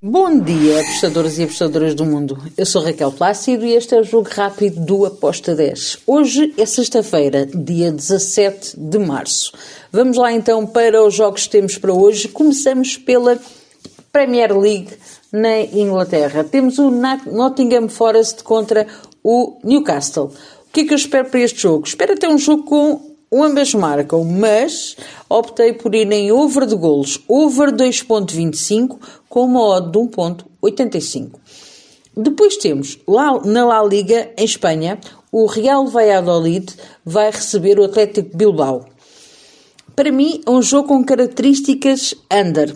Bom dia, apostadores e apostadoras do mundo. Eu sou Raquel Plácido e este é o jogo rápido do Aposta 10. Hoje é sexta-feira, dia 17 de março. Vamos lá então para os jogos que temos para hoje. Começamos pela Premier League na Inglaterra. Temos o Nottingham Forest contra o Newcastle. O que é que eu espero para este jogo? Espero ter um jogo com ambas marcam, mas optei por ir em over de golos, over 2.25 com uma odd de 1.85. Depois temos lá na La Liga, em Espanha, o Real Valladolid vai receber o Atlético Bilbao. Para mim, é um jogo com características under.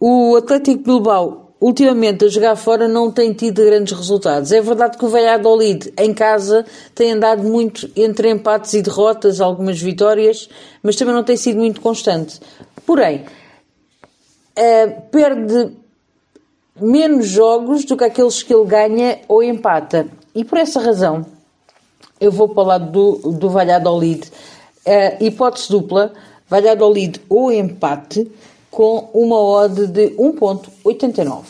O Atlético Bilbao ultimamente a jogar fora não tem tido grandes resultados. É verdade que o Valladolid em casa tem andado muito entre empates e derrotas, algumas vitórias, mas também não tem sido muito constante. Porém, uh, perde menos jogos do que aqueles que ele ganha ou empata. E por essa razão, eu vou para o lado do, do Valladolid. Uh, hipótese dupla, Valladolid ou empate, com uma odd de 1.89.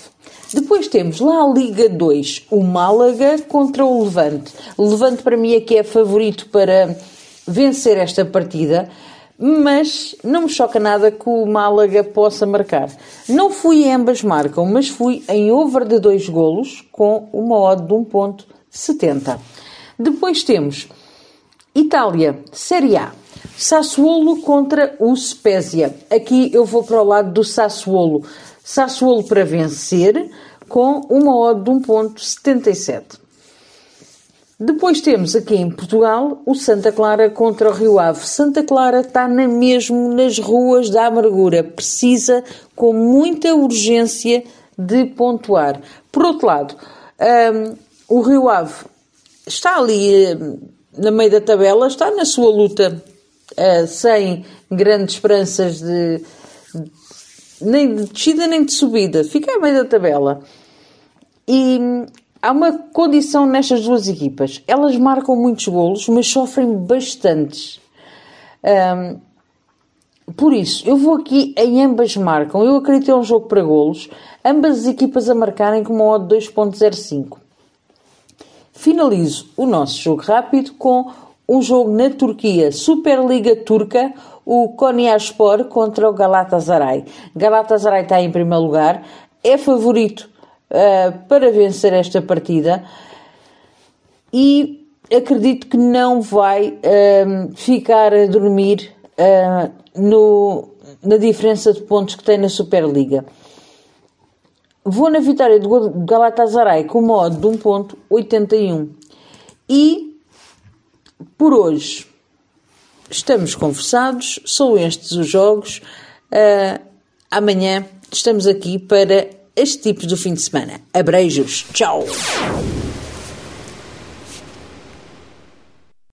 Depois temos lá a Liga 2, o Málaga contra o Levante. O Levante para mim é que é favorito para vencer esta partida, mas não me choca nada que o Málaga possa marcar. Não fui em ambas marcam, mas fui em over de 2 golos com uma odd de 1.70. Depois temos Itália, Série A. Sassuolo contra o Spezia. Aqui eu vou para o lado do Sassuolo. Sassuolo para vencer com uma odd de 1.77. Depois temos aqui em Portugal o Santa Clara contra o Rio Ave. Santa Clara está na mesmo nas ruas da amargura, precisa com muita urgência de pontuar. Por outro lado, um, o Rio Ave está ali um, na meio da tabela, está na sua luta uh, sem grandes esperanças de, nem de descida nem de subida, fica a meio da tabela. E há uma condição nestas duas equipas: elas marcam muitos golos, mas sofrem bastantes. Um, por isso, eu vou aqui em ambas marcam. Eu acredito que é um jogo para golos. Ambas as equipas a marcarem com uma odd 2.05. Finalizo o nosso jogo rápido com um jogo na Turquia, Superliga Turca, o Konyaspor contra o Galatasaray. Galatasaray está em primeiro lugar, é favorito uh, para vencer esta partida e acredito que não vai uh, ficar a dormir uh, no, na diferença de pontos que tem na Superliga. Vou na vitória do Galatasaray com modo de 1.81 e por hoje estamos conversados, são estes os jogos. Uh, amanhã estamos aqui para este tipo do fim de semana. Abreijos, tchau!